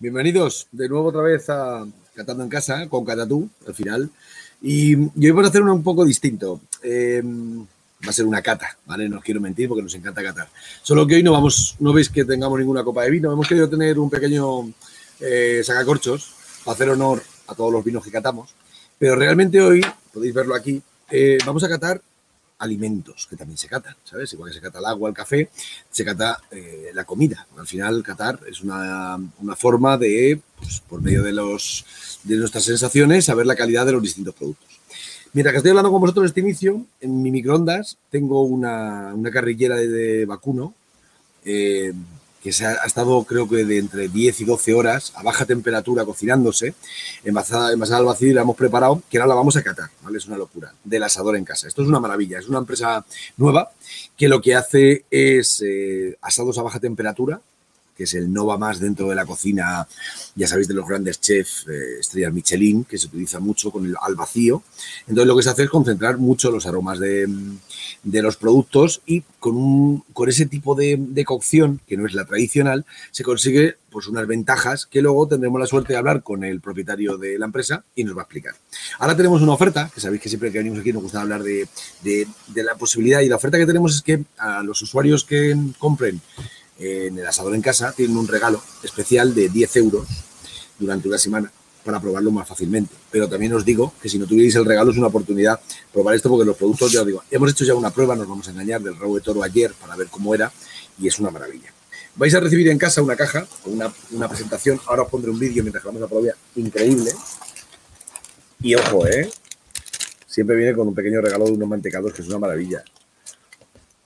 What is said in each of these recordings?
Bienvenidos de nuevo otra vez a Catando en Casa con Catatú, al final. Y, hoy vamos a hacer uno un poco distinto. Eh, va a ser una cata, ¿vale? No os quiero mentir porque nos encanta catar. Solo que hoy no vamos, no veis que tengamos ninguna copa de vino. Hemos querido tener un pequeño eh, sacacorchos para hacer honor a todos los vinos que catamos. Pero realmente hoy, podéis verlo aquí, eh, vamos a catar alimentos que también se catan, ¿sabes? Igual que se cata el agua, el café, se cata eh, la comida. Al final, catar es una, forma de, pues, por medio de, los, de nuestras sensaciones, saber la calidad de los distintos productos. Mientras que estoy hablando con vosotros este inicio, en mi microondas tengo una, carrillera de, vacuno eh, que se ha, estado creo que de entre 10 y 12 horas a baja temperatura cocinándose, envasada, envasada al vacío y la hemos preparado, que ahora la vamos a catar, ¿vale? Es una locura, del asador en casa. Esto es una maravilla, es una empresa nueva que lo que hace es eh, asados a baja temperatura, que es el no va más dentro de la cocina, ya sabéis, de los grandes chefs, eh, estrellas Michelin, que se utiliza mucho con el, al vacío. Entonces lo que se hace es concentrar mucho los aromas de, los productos y con, un, con ese tipo de, cocción, que no es la tradicional, se consigue pues unas ventajas que luego tendremos la suerte de hablar con el propietario de la empresa y nos va a explicar. Ahora tenemos una oferta, que sabéis que siempre que venimos aquí nos gusta hablar de, de la posibilidad y la oferta que tenemos es que a los usuarios que compren en el asador en casa tienen un regalo especial de 10 euros durante una semana para probarlo más fácilmente. Pero también os digo que si no tuvierais el regalo es una oportunidad probar esto porque los productos, ya os digo, hemos hecho ya una prueba, nos vamos a engañar, del rabo de toro ayer para ver cómo era y es una maravilla. Vais a recibir en casa una caja con una, presentación. Ahora os pondré un vídeo mientras vamos a probar. Increíble. Y ojo, ¿eh? Siempre viene con un pequeño regalo de unos mantecados que es una maravilla.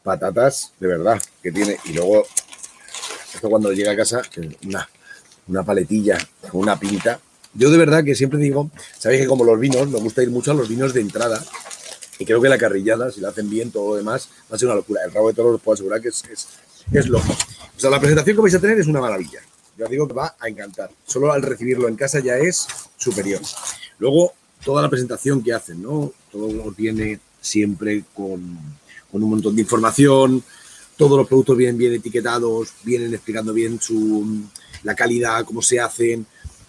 Patatas, de verdad, que tiene. Y luego esto cuando llega a casa, una, una paletilla una pinta. Yo de verdad que siempre digo, sabéis que como los vinos, me gusta ir mucho a los vinos de entrada. Y creo que la carrillada, si la hacen bien, todo lo demás, va a ser una locura. El rabo de toro os puedo asegurar que es, es, es loco. O sea, la presentación que vais a tener es una maravilla. Yo os digo que va a encantar. Solo al recibirlo en casa ya es superior. Luego, toda la presentación que hacen, ¿no? Todo viene siempre con, con un montón de información, todos los productos vienen bien etiquetados, vienen explicando bien su, la calidad, cómo se hacen.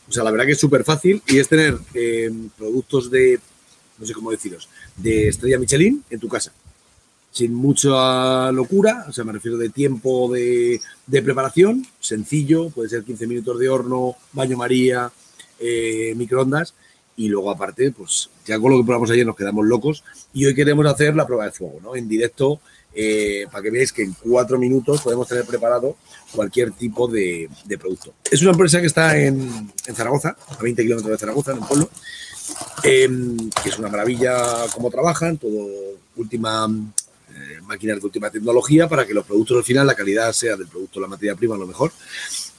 O sea, la verdad que es súper fácil y es tener eh, productos de, no sé cómo deciros, de estrella Michelin en tu casa. Sin mucha locura, o sea, me refiero de tiempo de, preparación, sencillo, puede ser 15 minutos de horno, baño María, eh, microondas. Y luego, aparte, pues ya con lo que probamos ayer nos quedamos locos. Y hoy queremos hacer la prueba de fuego, ¿no? En directo eh, para que veáis que en cuatro minutos podemos tener preparado cualquier tipo de, producto. Es una empresa que está en, Zaragoza, a 20 kilómetros de Zaragoza, en un pueblo, em, que es una maravilla cómo trabajan, todo última eh, máquinas de última tecnología para que los productos al final, la calidad sea del producto, la materia prima, lo mejor.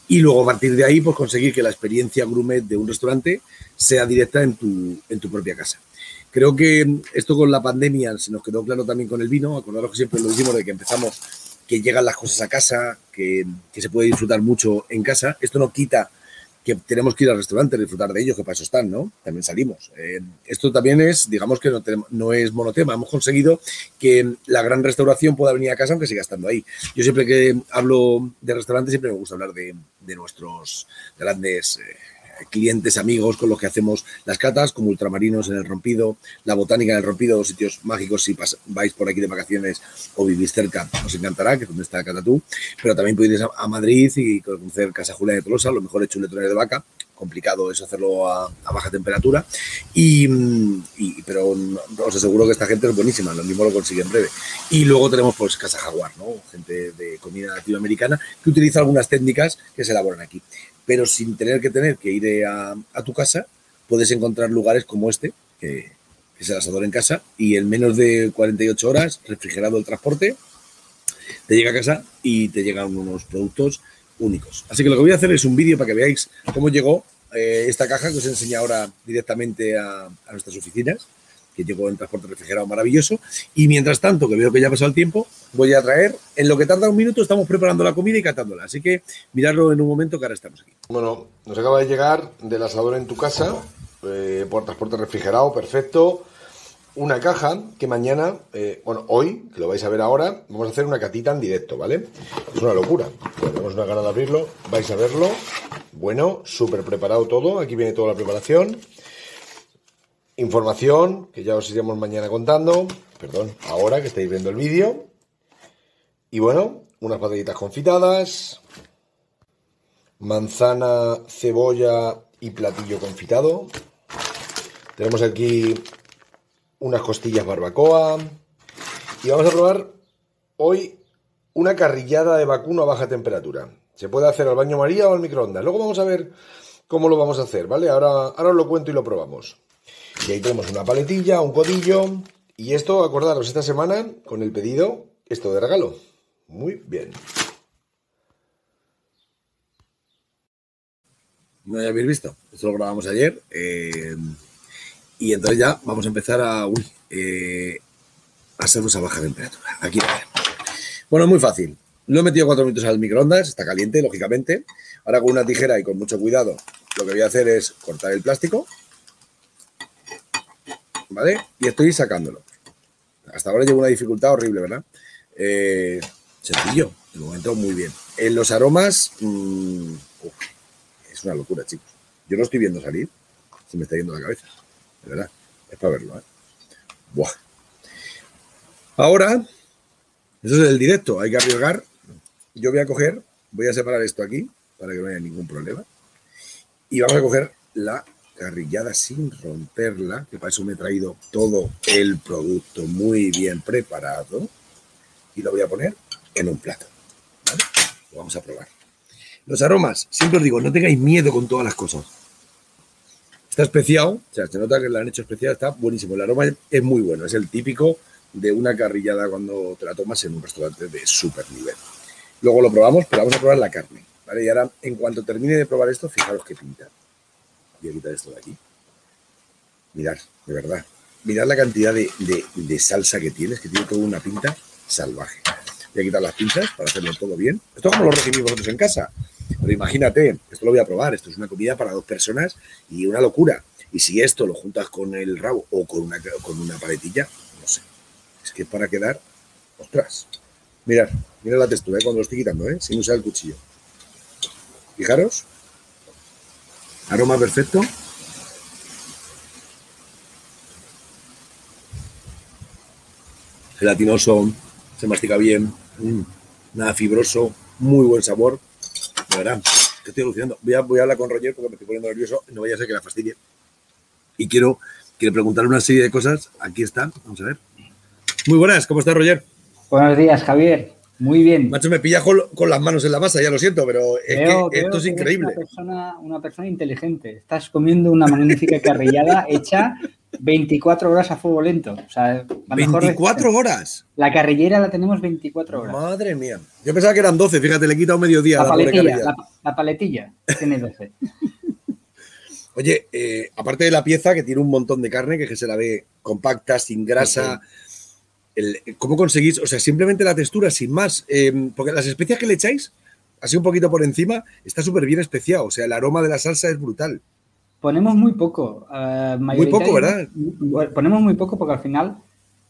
Y luego a partir de ahí, pues conseguir que la experiencia gourmet de un restaurante sea directa en tu, en tu propia casa. Creo que esto con la pandemia se nos quedó claro también con el vino. Acordaros que siempre lo dijimos de que empezamos, que llegan las cosas a casa, que, se puede disfrutar mucho en casa. Esto no quita que tenemos que ir al restaurante disfrutar de ellos, que para eso están, ¿no? También salimos. Eh, esto también es, digamos que no, no, es monotema. Hemos conseguido que la gran restauración pueda venir a casa aunque siga estando ahí. Yo siempre que hablo de restaurantes siempre me gusta hablar de, nuestros grandes... Eh, clientes, amigos con los que hacemos las catas, como Ultramarinos en el Rompido, la Botánica en el Rompido, sitios mágicos si vais por aquí de vacaciones o vivís cerca, os encantará, que es donde está Catatú, pero también podéis ir a Madrid y conocer Casa Julia de Tolosa, lo mejor hecho chuletones de vaca, complicado es hacerlo a, baja temperatura, y, pero os aseguro que esta gente es buenísima, lo mismo lo consigue en breve. Y luego tenemos pues Casa Jaguar, ¿no? gente de comida latinoamericana que utiliza algunas técnicas que se elaboran aquí pero sin tener que tener que ir a, tu casa, puedes encontrar lugares como este, que, es el asador en casa, y en menos de 48 horas, refrigerado el transporte, te llega a casa y te llegan unos productos únicos. Así que lo que voy a hacer es un vídeo para que veáis cómo llegó eh, esta caja que os enseño ahora directamente a nuestras oficinas que llegó en transporte refrigerado maravilloso. Y mientras tanto, que veo que ya ha pasado el tiempo, voy a traer, en lo que tarda un minuto, estamos preparando la comida y catándola. Así que miradlo en un momento que ahora estamos aquí. Bueno, nos acaba de llegar del asador en tu casa, eh, por transporte refrigerado, perfecto. Una caja que mañana, eh, bueno, hoy, que lo vais a ver ahora, vamos a hacer una catita en directo, ¿vale? Es una locura. Tenemos una gana de abrirlo, vais a verlo. Bueno, súper preparado todo. Aquí viene toda la preparación. Información que ya os iremos mañana contando. Perdón, ahora que estáis viendo el vídeo. Y bueno, unas patatitas confitadas. Manzana, cebolla y platillo confitado. Tenemos aquí unas costillas barbacoa. Y vamos a probar hoy una carrillada de vacuno a baja temperatura. Se puede hacer al baño María o al microondas. Luego vamos a ver cómo lo vamos a hacer, ¿vale? Ahora, ahora os lo cuento y lo probamos. Y ahí tenemos una paletilla, un codillo. Y esto, acordaros, esta semana, con el pedido, esto de regalo. Muy bien. No ya habéis visto. Esto lo grabamos ayer. Eh, y entonces ya vamos a empezar a, uy, eh, a hacernos a baja temperatura. Aquí lo Bueno, muy fácil. Lo he metido cuatro minutos al microondas, está caliente, lógicamente. Ahora con una tijera y con mucho cuidado, lo que voy a hacer es cortar el plástico. ¿Vale? Y estoy sacándolo. Hasta ahora llevo una dificultad horrible, ¿verdad? Eh, sencillo, de momento muy bien. En los aromas, mm, es una locura, chicos. Yo no estoy viendo salir, se me está yendo la cabeza, de verdad. Es para verlo, ¿eh? Buah. Ahora, eso es el directo, hay que arriesgar yo voy a coger, voy a separar esto aquí para que no haya ningún problema. Y vamos a coger la carrillada sin romperla, que para eso me he traído todo el producto muy bien preparado. Y lo voy a poner en un plato. Lo vamos a probar. Los aromas, siempre os digo, no tengáis miedo con todas las cosas. Está especiado, o sea, se nota que lo han hecho especial, está buenísimo. El aroma es muy bueno, es el típico de una carrillada cuando te la tomas en un restaurante de super nivel. Luego lo probamos, pero vamos a probar la carne. ¿vale? Y ahora, en cuanto termine de probar esto, fijaros qué pinta. Voy a quitar esto de aquí. Mirad, de verdad. Mirad la cantidad de, salsa que tienes, que tiene toda una pinta salvaje. Voy a quitar las pinzas para hacerlo todo bien. Esto es como lo recibimos vosotros en casa. Pero imagínate, esto lo voy a probar. Esto es una comida para dos personas y una locura. Y si esto lo juntas con el rabo o con una, con una paletilla, no sé. Es que para quedar, ostras. Mirad, mirad la textura ¿eh? cuando lo estoy quitando, ¿eh? sin usar el cuchillo. Fijaros. Aroma perfecto. Gelatinoso, se mastica bien, mm, nada fibroso, muy buen sabor. De verdad, estoy alucinando. Voy a, hablar con Roger porque me estoy poniendo nervioso, no vaya a ser que la fastidie. Y quiero, quiero preguntarle una serie de cosas. Aquí está, vamos a ver. Muy buenas, ¿cómo está Roger? Buenos días, Javier. Muy bien. Macho, me pilla con, las manos en la masa, ya lo siento, pero es que esto es increíble. Una persona, una persona inteligente. Estás comiendo una magnífica carrillada hecha 24 horas a fuego lento. O sea, ¿24 horas? La carrillera la tenemos 24 horas. Madre mía. Yo pensaba que eran 12, fíjate, le he quitado medio día la, paletilla. La, paletilla tiene 12. Oye, eh, aparte de la pieza que tiene un montón de carne, que se la ve compacta, sin grasa, ¿Cómo conseguís? O sea, simplemente la textura, sin más. Em, porque las especias que le echáis, así un poquito por encima, está súper bien especiado. O sea, el aroma de la salsa es brutal. Ponemos muy poco. Eh, muy poco, ¿verdad? Ponemos muy poco porque al final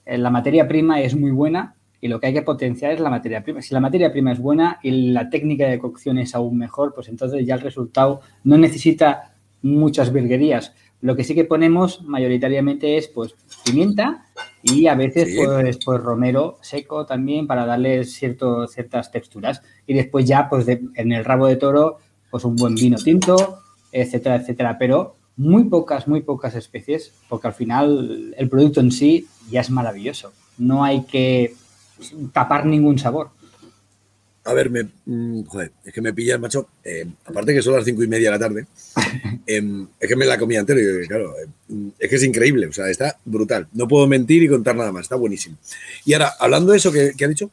eh, la materia prima es muy buena y lo que hay que potenciar es la materia prima. Si la materia prima es buena y la técnica de cocción es aún mejor, pues entonces ya el resultado no necesita muchas virguerías. Lo que sí que ponemos mayoritariamente es pues pimienta y a veces pues, pues, romero seco también para darle cierto, ciertas texturas. Y después ya pues en el rabo de toro pues un buen vino tinto, etcétera, etcétera. Pero muy pocas, muy pocas especies porque al final el producto en sí ya es maravilloso. No hay que tapar ningún sabor. A ver, me, mm, joder, es que me pillas, macho. Eh, aparte que son las cinco y media de la tarde, em, es que me la comí entero y claro, em, es que es increíble, o sea, está brutal. No puedo mentir y contar nada más, está buenísimo. Y ahora, hablando de eso que, ha dicho,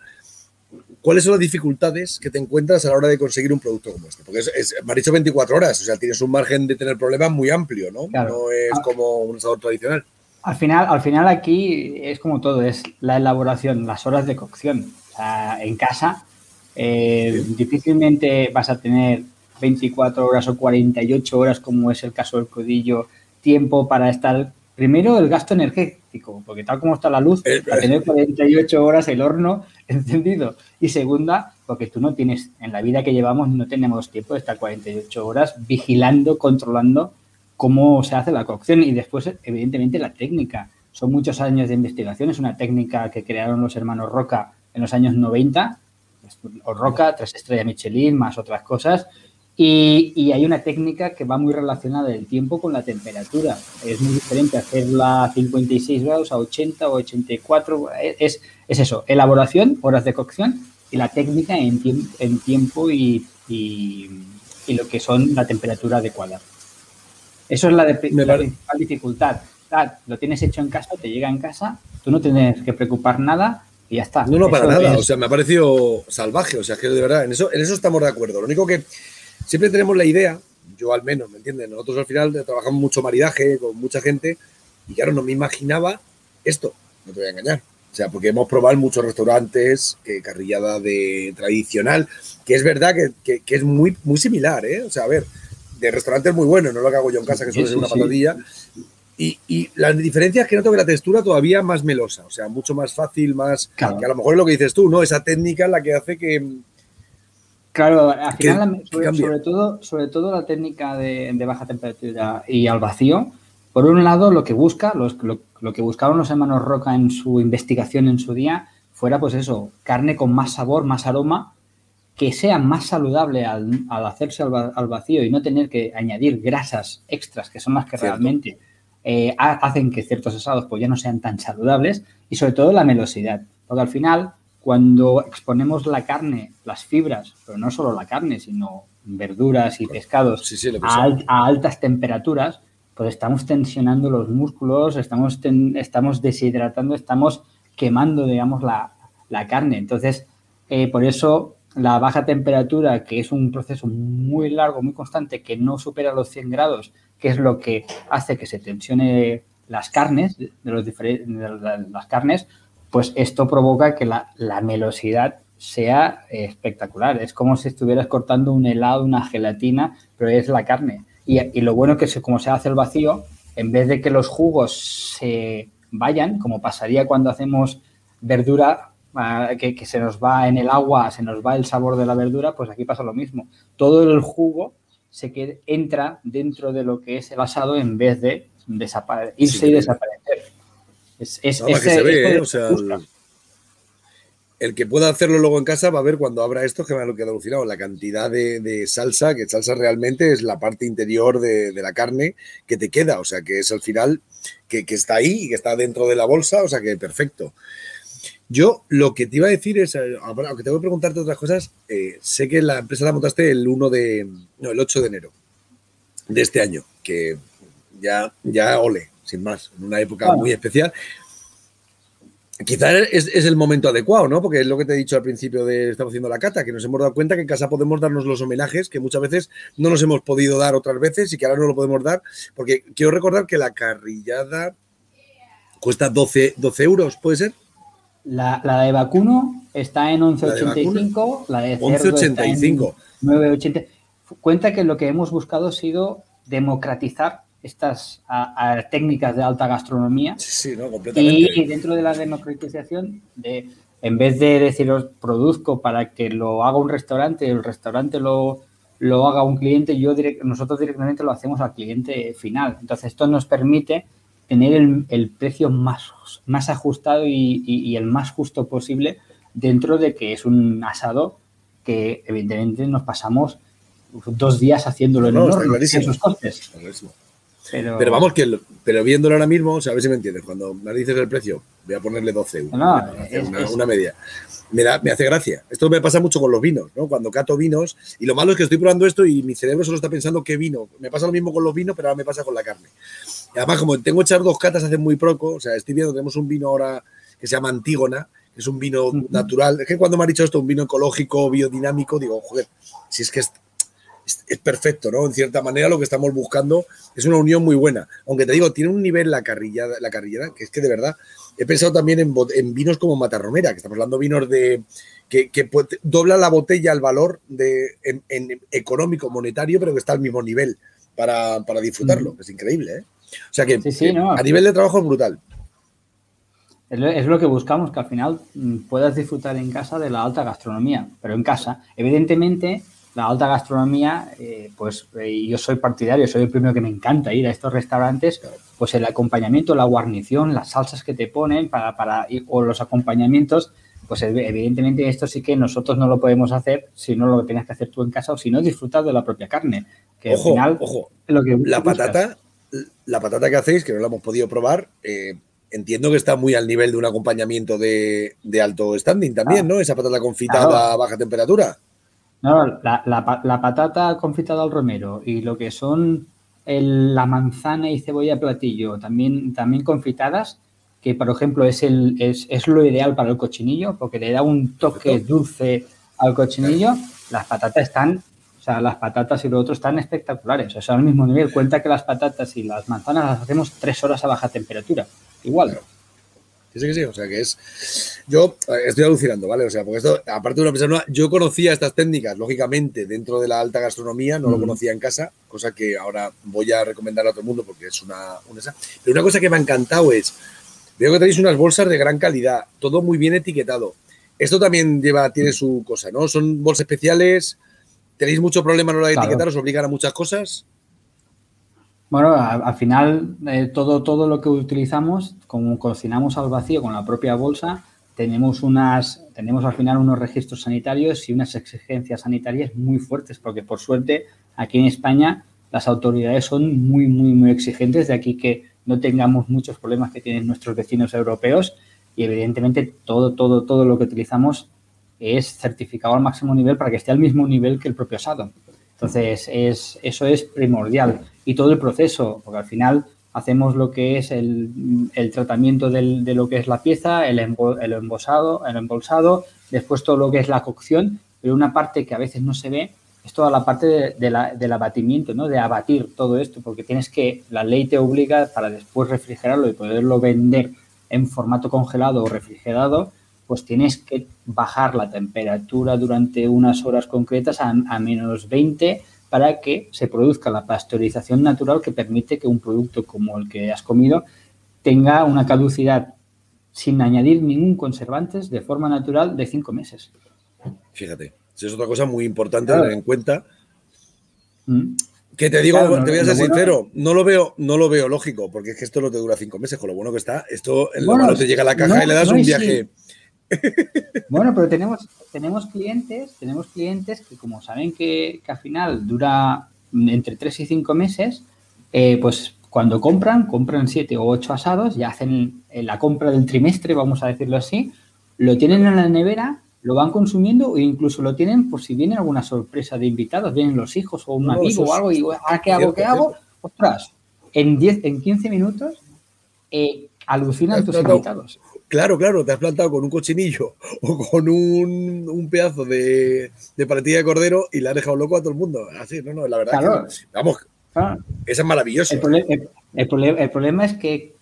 ¿cuáles son las dificultades que te encuentras a la hora de conseguir un producto como este? Porque es, me has dicho 24 horas, o sea, tienes un margen de tener problemas muy amplio, ¿no? No es ah. como un asador tradicional. Al final, al final aquí es como todo, es la elaboración, las horas de cocción. O sea, en casa eh, difícilmente vas a tener 24 horas o 48 horas, como es el caso del codillo, tiempo para estar Primero, el gasto energético, porque tal como está la luz, eh, a tener 48 horas el horno encendido. Y segunda, porque tú no tienes, en la vida que llevamos, no tenemos tiempo de estar 48 horas vigilando, controlando cómo se hace la cocción. Y después, evidentemente, la técnica. Son muchos años de investigación, es una técnica que crearon los hermanos Roca en los años 90, o Roca, tres estrellas Michelin, más otras cosas, y, hay una técnica que va muy relacionada del tiempo con la temperatura. Es muy diferente hacerla a 56 grados, a 80 o 84. Es, es eso, elaboración, horas de cocción y la técnica en, en tiempo y, y, lo que son la temperatura adecuada. Eso es la, de, la principal dificultad. Ah, lo tienes hecho en casa, te llega en casa, tú no tienes que preocupar nada y ya está. No, no, para nada. O sea, me ha parecido salvaje. O sea, que de verdad, en eso, en eso estamos de acuerdo. Lo único que siempre tenemos la idea, yo al menos, ¿me entiendes? Nosotros al final trabajamos mucho maridaje con mucha gente y claro, no me imaginaba esto, no te voy a engañar. O sea, porque hemos probado en muchos restaurantes que carrillada de tradicional, que es verdad que, es muy, muy similar, ¿eh? O sea, a ver, de restaurantes muy buenos, no lo que hago yo en casa, que suele ser una patadilla. Y, y, la diferencia es que noto que la textura todavía más melosa, o sea, mucho más fácil, más. Que a lo mejor es lo que dices tú, ¿no? Esa técnica es la que hace que, Claro, al final, sobre, todo, sobre todo la técnica de, baja temperatura y al vacío, por un lado, lo que busca, lo, que buscaban los hermanos Roca en su investigación en su día, fuera pues eso, carne con más sabor, más aroma, que sea más saludable al, hacerse al, vacío y no tener que añadir grasas extras, que son las que realmente eh, hacen que ciertos asados pues ya no sean tan saludables, y sobre todo la melosidad, porque al final cuando exponemos la carne, las fibras, pero no solo la carne, sino verduras y pescados a, altas temperaturas, pues estamos tensionando los músculos, estamos, estamos deshidratando, estamos quemando, digamos, la, carne. Entonces, eh, por eso la baja temperatura, que es un proceso muy largo, muy constante, que no supera los 100 grados, que es lo que hace que se tensione las carnes, de, los de las carnes, pues esto provoca que la, melosidad sea espectacular. Es como si estuvieras cortando un helado, una gelatina, pero es la carne. Y, lo bueno es que como se hace el vacío, en vez de que los jugos se vayan, como pasaría cuando hacemos verdura, que, que, se nos va en el agua, se nos va el sabor de la verdura, pues aquí pasa lo mismo. Todo el jugo se queda, entra dentro de lo que es el asado en vez de irse y desaparecer. Es, que se ve, ¿eh? o sea, el, que pueda hacerlo luego en casa va a ver cuando abra esto que me ha quedado alucinado, la cantidad de, salsa, que salsa realmente es la parte interior de, la carne que te queda, o sea, que es al final que, está ahí y que está dentro de la bolsa, o sea, que perfecto. Yo lo que te iba a decir es, eh, aunque tengo que preguntarte otras cosas, eh, sé que la empresa la montaste el 1 de, no, el 8 de enero de este año, que ya, ya ole, sin más, en una época muy especial. Quizás es, el momento adecuado, ¿no? Porque es lo que te he dicho al principio de estamos haciendo la cata, que nos hemos dado cuenta que en casa podemos darnos los homenajes que muchas veces no nos hemos podido dar otras veces y que ahora no lo podemos dar, porque quiero recordar que la carrillada cuesta 12, 12 euros, ¿puede ser? La, de vacuno está en 11,85, la de, 11,85. 9,80. Cuenta que lo que hemos buscado ha sido democratizar estas técnicas de alta gastronomía. Sí, no, completamente. Y, dentro de la democratización, de, en vez de deciros produzco para que lo haga un restaurante, el restaurante lo, lo haga un cliente, yo nosotros directamente lo hacemos al cliente final. Entonces, esto nos permite tener el, precio más, más ajustado y, el más justo posible dentro de que es un asado que evidentemente nos pasamos dos días haciéndolo en, en esos costes. Pero, vamos, que pero viéndolo ahora mismo, o sea, a ver si me entiendes, cuando me dices el precio, voy a ponerle 12 euros, una, media. Me, me hace gracia. Esto me pasa mucho con los vinos, ¿no? Cuando cato vinos, y lo malo es que estoy probando esto y mi cerebro solo está pensando qué vino. Me pasa lo mismo con los vinos, pero ahora me pasa con la carne. Y además, como tengo echar dos catas hace muy poco, o sea, estoy viendo, tenemos un vino ahora que se llama Antígona, que es un vino natural. Es que cuando me ha dicho esto, un vino ecológico, biodinámico, digo, joder, si es que es es, perfecto, ¿no? En cierta manera lo que estamos buscando es una unión muy buena. Aunque te digo, tiene un nivel la carrillada, la carrillera, que es que de verdad he pensado también en, vinos como Matarromera, que estamos hablando de vinos de que, dobla la botella el valor de, en, económico, monetario, pero que está al mismo nivel para, disfrutarlo. Es increíble, ¿eh? O sea que a nivel de trabajo es brutal. Es lo que buscamos, que al final mm, puedas disfrutar en casa de la alta gastronomía, pero en casa. Evidentemente, la alta gastronomía, eh, pues eh, yo soy partidario, soy el primero que me encanta ir a estos restaurantes, pues el acompañamiento, la guarnición, las salsas que te ponen para, para o los acompañamientos, pues evidentemente esto sí que nosotros no lo podemos hacer si no lo tienes que hacer tú en casa o si no disfrutar de la propia carne. Que ojo, al final ojo, lo que la patata, la patata que hacéis, que no la hemos podido probar, eh, entiendo que está muy al nivel de un acompañamiento de, alto standing también, ah. ¿no? Esa patata confitada a baja temperatura. No, la, la, patata confitada al romero y lo que son la manzana y cebolla platillo también, también confitadas, que por ejemplo es, el, es, es lo ideal para el cochinillo porque le da un toque dulce al cochinillo, las patatas están, o sea, las patatas y lo otro están espectaculares, o sea, al mismo nivel. Cuenta que las patatas y las manzanas las hacemos tres horas a baja temperatura, igual. Sí, sí, sí, o sea que es. Yo eh, estoy alucinando, ¿vale? O sea, porque esto, aparte de una persona, yo conocía estas técnicas, lógicamente, dentro de la alta gastronomía, no lo conocía en casa, cosa que ahora voy a recomendar a todo el mundo porque es una, una. Pero una cosa que me ha encantado es, veo que tenéis unas bolsas de gran calidad, todo muy bien etiquetado. Esto también lleva, tiene su cosa, ¿no? Son bolsas especiales, tenéis mucho problema a la hora de etiquetar, os obligan a muchas cosas. Bueno, al, final eh, todo, todo lo que utilizamos, como cocinamos al vacío con la propia bolsa, tenemos unas, tenemos al final unos registros sanitarios y unas exigencias sanitarias muy fuertes, porque por suerte aquí en España las autoridades son muy, muy, muy exigentes, de aquí que no tengamos muchos problemas que tienen nuestros vecinos europeos y evidentemente todo, todo, todo lo que utilizamos es certificado al máximo nivel para que esté al mismo nivel que el propio asado. Entonces, es, eso es primordial. Y todo el proceso, porque al final hacemos lo que es el, tratamiento de lo que es la pieza, el, el, embosado, el embolsado, después todo lo que es la cocción, pero una parte que a veces no se ve es toda la parte de, la, del abatimiento, ¿no? de abatir todo esto, porque tienes que, la ley te obliga para después refrigerarlo y poderlo vender en formato congelado o refrigerado, pues tienes que bajar la temperatura durante unas horas concretas a, menos 20 para que se produzca la pasteurización natural que permite que un producto como el que has comido tenga una caducidad sin añadir ningún conservante de forma natural de cinco meses. Fíjate, es otra cosa muy importante tener en cuenta. Mm. Que te digo, te voy a ser sincero, no lo veo, no lo veo lógico, porque es que esto no te dura cinco meses, con lo bueno que está. Esto en lo te llega a la caja y le das un viaje. Bueno, pero tenemos, tenemos clientes, tenemos clientes que como saben que, al final dura entre 3 y 5 meses, eh, pues cuando compran, compran 7 o 8 asados, ya hacen la compra del trimestre, vamos a decirlo así, lo tienen en la nevera, lo van consumiendo e incluso lo tienen por si viene alguna sorpresa de invitados, vienen los hijos o un amigo o algo y ¿ahora qué hago? ¿Qué hago? Ostras, en, 10, en 15 minutos eh, alucinan tus invitados. Claro, claro, te has plantado con un cochinillo o con un, pedazo de, de, paletilla de cordero y le has dejado loco a todo el mundo. Así, no, no, la verdad. vamos, eso es maravilloso. El, problema es que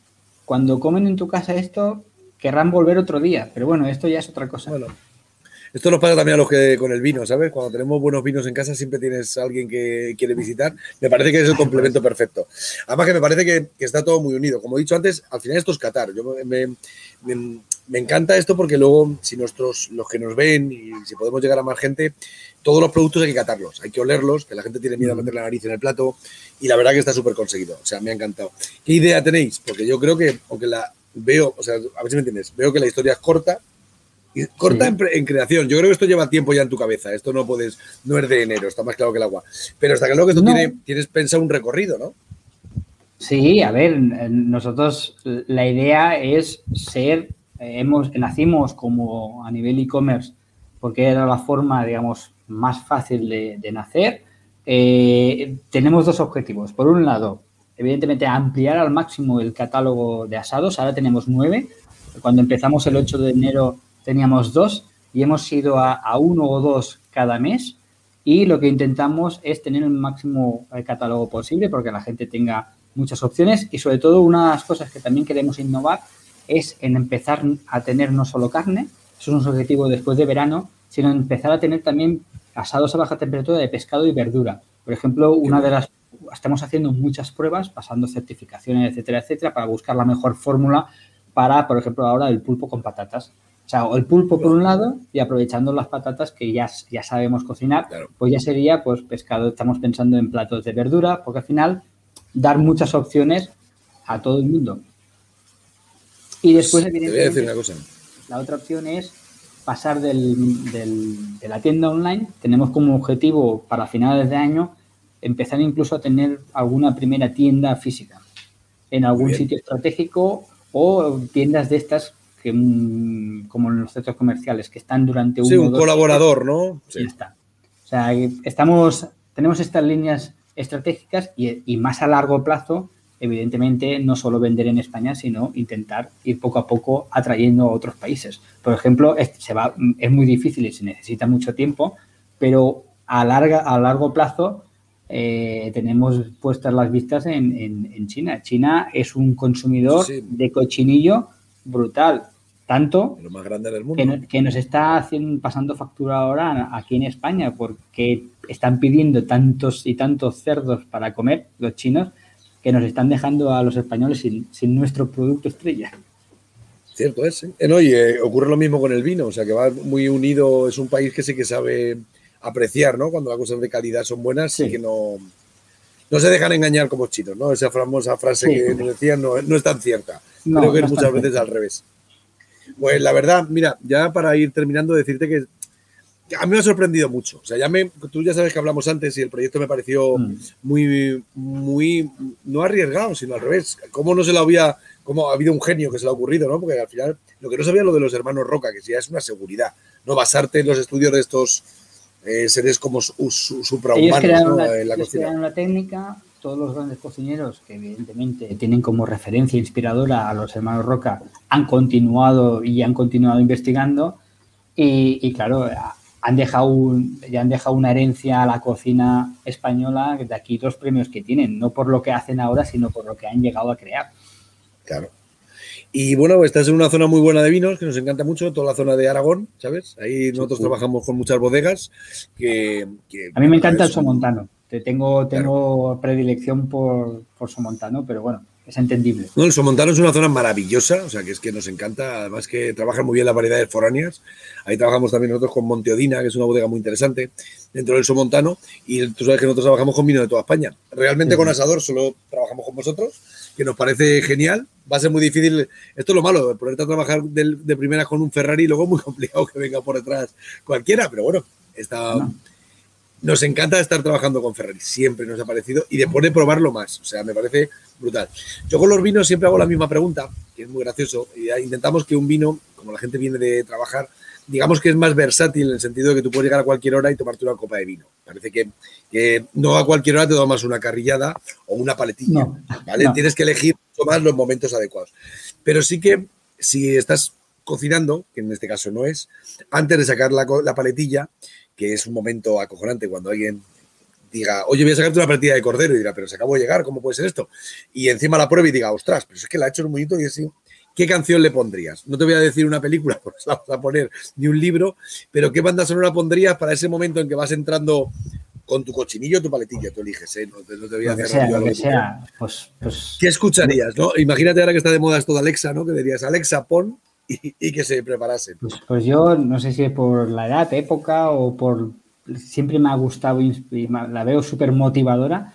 cuando comen en tu casa esto, querrán volver otro día. Pero bueno, esto ya es otra cosa. Bueno, esto nos pasa también a los que con el vino, ¿sabes? Cuando tenemos buenos vinos en casa siempre tienes a alguien que quiere visitar. Me parece que es el complemento perfecto. Además que me parece que, está todo muy unido. Como he dicho antes, al final esto es Qatar. Yo me, encanta esto porque luego, si nuestros, los que nos ven y si podemos llegar a más gente, todos los productos hay que catarlos, hay que olerlos, que la gente tiene miedo a meter la nariz en el plato y la verdad que está súper conseguido. O sea, me ha encantado. ¿Qué idea tenéis? Porque yo creo que, aunque la veo, o sea, a ver si me entiendes, veo que la historia es corta, corta en, creación. Yo creo que esto lleva tiempo ya en tu cabeza. Esto no puedes, no es de enero, está más claro que el agua. Pero está claro que tú tienes pensado un recorrido, ¿no? Sí, a ver, nosotros la idea es ser, hemos, nacimos como a nivel e-commerce porque era la forma, digamos, más fácil de, nacer. Eh, tenemos dos objetivos. Por un lado, evidentemente, ampliar al máximo el catálogo de asados. Ahora tenemos nueve. Cuando empezamos el 8 de enero teníamos dos y hemos ido a, uno o dos cada mes y lo que intentamos es tener el máximo eh, catálogo posible porque la gente tenga muchas opciones y sobre todo una de las cosas que también queremos innovar es en empezar a tener no solo carne, eso es un objetivo después de verano, sino empezar a tener también asados a baja temperatura de pescado y verdura. Por ejemplo, una de las estamos haciendo muchas pruebas, pasando certificaciones, etcétera, etcétera, para buscar la mejor fórmula para, por ejemplo, ahora el pulpo con patatas. O sea, el pulpo por un lado y aprovechando las patatas que ya, ya sabemos cocinar, pues ya sería pues pescado, estamos pensando en platos de verdura, porque al final dar muchas opciones a todo el mundo. Y después, evidentemente, una cosa. la otra opción es pasar del, de la tienda online. Tenemos como objetivo para finales de año empezar incluso a tener alguna primera tienda física en algún sitio estratégico o tiendas de estas que, mm, como en los centros comerciales que están durante un sí, un colaborador, ¿no? Sí. está. O sea, estamos, tenemos estas líneas estratégicas y, y, más a largo plazo, evidentemente, no solo vender en España, sino intentar ir poco a poco atrayendo a otros países. Por ejemplo, es, se va, es muy difícil y se necesita mucho tiempo, pero a, larga, a largo plazo eh, tenemos puestas las vistas en, en, China. China es un consumidor de cochinillo brutal, tanto más grande del mundo. Que, que, nos está haciendo, pasando factura ahora aquí en España porque están pidiendo tantos y tantos cerdos para comer los chinos que nos están dejando a los españoles sin, sin nuestro producto estrella. Cierto es. ¿eh? Oye, ocurre lo mismo con el vino, o sea que va muy unido, es un país que sí que sabe apreciar, ¿no? Cuando las cosas de calidad son buenas y que no, no se dejan engañar como chinos, ¿no? Esa famosa frase que nos decían no, no, es tan cierta. Creo que es muchas veces al revés. Pues la verdad, mira, ya para ir terminando, decirte que a mí me ha sorprendido mucho. O sea, ya me, tú ya sabes que hablamos antes y el proyecto me pareció mm. muy, muy, no arriesgado, sino al revés. ¿Cómo no se lo había, cómo ha habido un genio que se le ha ocurrido, ¿no? Porque al final, lo que no sabía lo de los hermanos Roca, que ya es una seguridad, ¿no? Basarte en los estudios de estos eh, seres como suprahumanos en la cocina. la técnica, todos los grandes cocineros que evidentemente tienen como referencia inspiradora a los hermanos Roca han continuado y han continuado investigando y, claro, han dejado, ya han dejado una herencia a la cocina española de aquí dos premios que tienen, no por lo que hacen ahora, sino por lo que han llegado a crear. Claro. Y bueno, esta es una zona muy buena de vinos, que nos encanta mucho, toda la zona de Aragón, ¿sabes? Ahí nosotros trabajamos con muchas bodegas. Que, a mí me encanta el somontano. Te tengo, tengo predilección por, por somontano, pero bueno, es entendible. No, el Somontano es una zona maravillosa, o sea, que es que nos encanta, además que trabajan muy bien las variedades foráneas. Ahí trabajamos también nosotros con Monteodina, que es una bodega muy interesante dentro del Somontano, y tú sabes que nosotros trabajamos con vino de toda España. Realmente con Asador solo trabajamos con vosotros, que nos parece genial. Va a ser muy difícil, esto es lo malo, ponerte a trabajar de, de primera con un Ferrari, luego es muy complicado que venga por detrás cualquiera, pero bueno, está... Nos encanta estar trabajando con Ferrari, siempre nos ha parecido, y después de probarlo más, o sea, me parece brutal. Yo con los vinos siempre hago la misma pregunta, que es muy gracioso, y intentamos que un vino, como la gente viene de trabajar, digamos que es más versátil en el sentido de que tú puedes llegar a cualquier hora y tomarte una copa de vino. Parece que, que no a cualquier hora te tomas una carrillada o una paletilla, ¿vale? Tienes que elegir más los momentos adecuados. Pero sí que si estás cocinando, que en este caso no es, antes de sacar la, la paletilla, que es un momento acojonante cuando alguien diga, oye, voy a sacarte una partida de cordero y dirá, pero se acabó de llegar, ¿cómo puede ser esto? Y encima la prueba y diga, ostras, pero es que la ha hecho un bonito y así. ¿Qué canción le pondrías? No te voy a decir una película, porque la vas a poner, ni un libro, pero ¿qué banda sonora pondrías para ese momento en que vas entrando con tu cochinillo o tu paletilla? Tú eliges, ¿eh? No te, voy a hacer lo que sea, pues, pues, ¿Qué escucharías? ¿no? Imagínate ahora que está de moda esto de Alexa, ¿no? Que dirías, Alexa, pon y, que se preparase. Pues, pues, yo no sé si es por la edad, época o por... Siempre me ha gustado y la veo súper motivadora.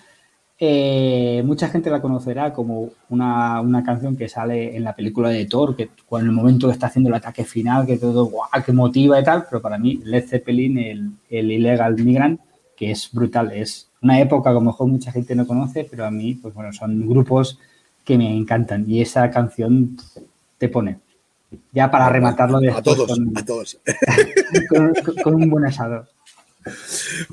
Eh, mucha gente la conocerá como una, canción que sale en la película de Thor, que cuando el momento que está haciendo el ataque final, que todo guau, que motiva y tal, pero para mí Led Zeppelin, el, el Illegal Migrant, que es brutal, es una época que a lo mejor mucha gente no conoce, pero a mí, pues bueno, son grupos que me encantan y esa canción te pone. Ya para rematarlo de A todos, a todos. Con, un buen asado.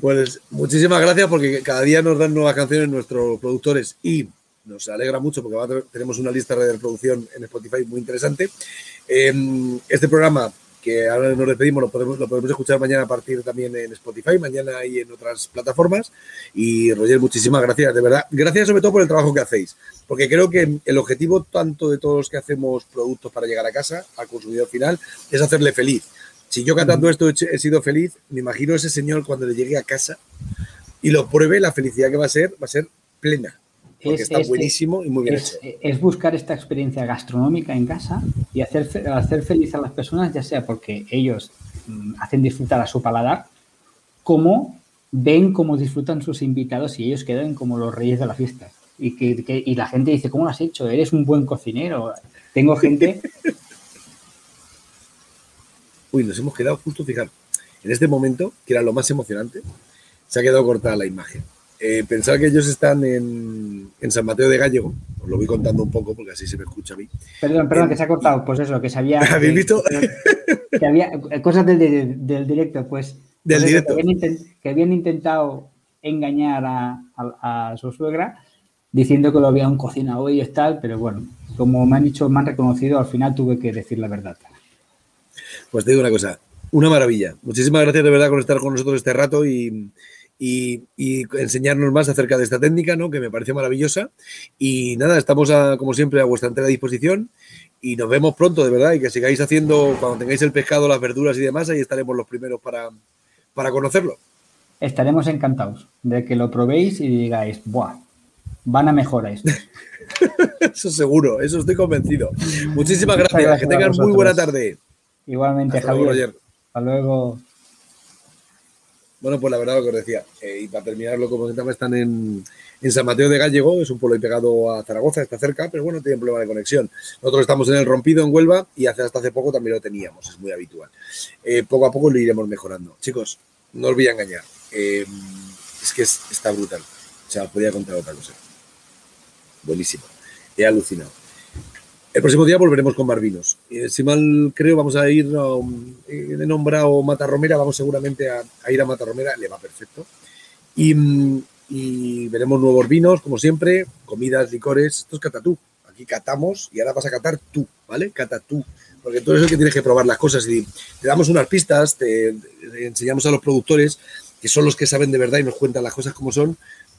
Pues muchísimas gracias porque cada día nos dan nuevas canciones nuestros productores y nos alegra mucho porque tenemos una lista de reproducción en Spotify muy interesante. Em, este programa que ahora nos despedimos, lo podemos, lo podemos escuchar mañana a partir también en Spotify, mañana y en otras plataformas. Y Roger, muchísimas gracias, de verdad. Gracias sobre todo por el trabajo que hacéis, porque creo que el objetivo tanto de todos los que hacemos productos para llegar a casa, al consumidor final, es hacerle feliz. Si yo cantando esto he sido feliz, me imagino ese señor cuando le llegue a casa y lo pruebe, la felicidad que va a ser, va a ser plena. Porque está buenísimo y muy bien es, hecho. Es buscar esta experiencia gastronómica en casa y hacer, hacer feliz a las personas, ya sea porque ellos mm, hacen disfrutar a su paladar, como ven cómo disfrutan sus invitados y ellos quedan como los reyes de la fiesta. Y, que, y la gente dice, ¿cómo lo has hecho? Eres un buen cocinero. Tengo gente... Uy, nos hemos quedado justo, fijar, en este momento, que era lo más emocionante, se ha quedado cortada la imagen. Eh, pensar que ellos están en, San Mateo de Gallego, os lo voy contando un poco porque así se me escucha a mí. Perdón, perdón, que se ha cortado, pues eso, que sabía. ¿Habéis visto? Que, había cosas del, directo, pues. Del pues directo. Que habían, intentado engañar a, su suegra diciendo que lo habían cocinado hoy y tal, pero bueno, como me han dicho, me han reconocido, al final tuve que decir la verdad. Pues te digo una cosa, una maravilla. Muchísimas gracias de verdad por estar con nosotros este rato y, y, enseñarnos más acerca de esta técnica, ¿no? que me parece maravillosa. Y nada, estamos como siempre a vuestra entera disposición y nos vemos pronto, de verdad, y que sigáis haciendo, cuando tengáis el pescado, las verduras y demás, ahí estaremos los primeros para, para conocerlo. Estaremos encantados de que lo probéis y digáis, ¡buah! Van a mejorar esto. eso seguro, eso estoy convencido. Muchísimas gracias, que tengan muy buena tarde. Igualmente, Javier. Hasta luego. Bueno, pues la verdad lo que os decía, eh, y para terminarlo, como comentaba, están en, San Mateo de Gallego, es un pueblo pegado a Zaragoza, está cerca, pero bueno, tiene problema de conexión. Nosotros estamos en el Rompido, en Huelva, y hace, hasta hace poco también lo teníamos, es muy habitual. Eh, poco a poco lo iremos mejorando. Chicos, no os voy a engañar, eh, es que está brutal. O sea, os podría contar otra cosa. Buenísimo. He alucinado. El próximo día volveremos con Barbinos. si mal creo, vamos a ir, um, he nombrado Matarromera, vamos seguramente a, ir a Matarromera, le va perfecto. Y, veremos nuevos vinos, como siempre, comidas, licores. Esto es catatú. Aquí catamos y ahora vas a catar tú, ¿vale? Catatú. Porque tú eres el que tienes que probar las cosas y te damos unas pistas, te, te enseñamos a los productores, que son los que saben de verdad y nos cuentan las cosas como son.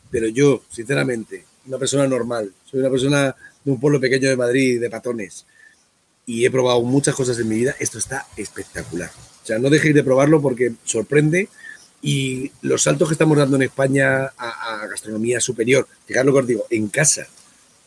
Pero yo, sinceramente, una persona normal, soy una persona de un pueblo pequeño de Madrid, de patones, y he probado muchas cosas en mi vida, esto está espectacular. O sea, no dejéis de probarlo porque sorprende y los saltos que estamos dando en España a, gastronomía superior, fijaros lo que os digo, en casa,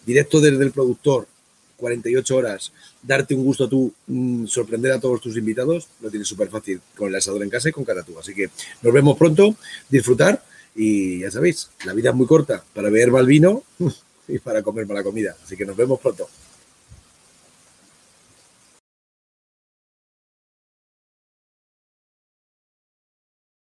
directo desde el productor, 48 horas, darte un gusto tú, mm, sorprender a todos tus invitados, lo tienes súper fácil con el asador en casa y con Catatú. Así que nos vemos pronto, disfrutar y ya sabéis, la vida es muy corta para beber mal vino y para comer mala comida. Así que nos vemos pronto.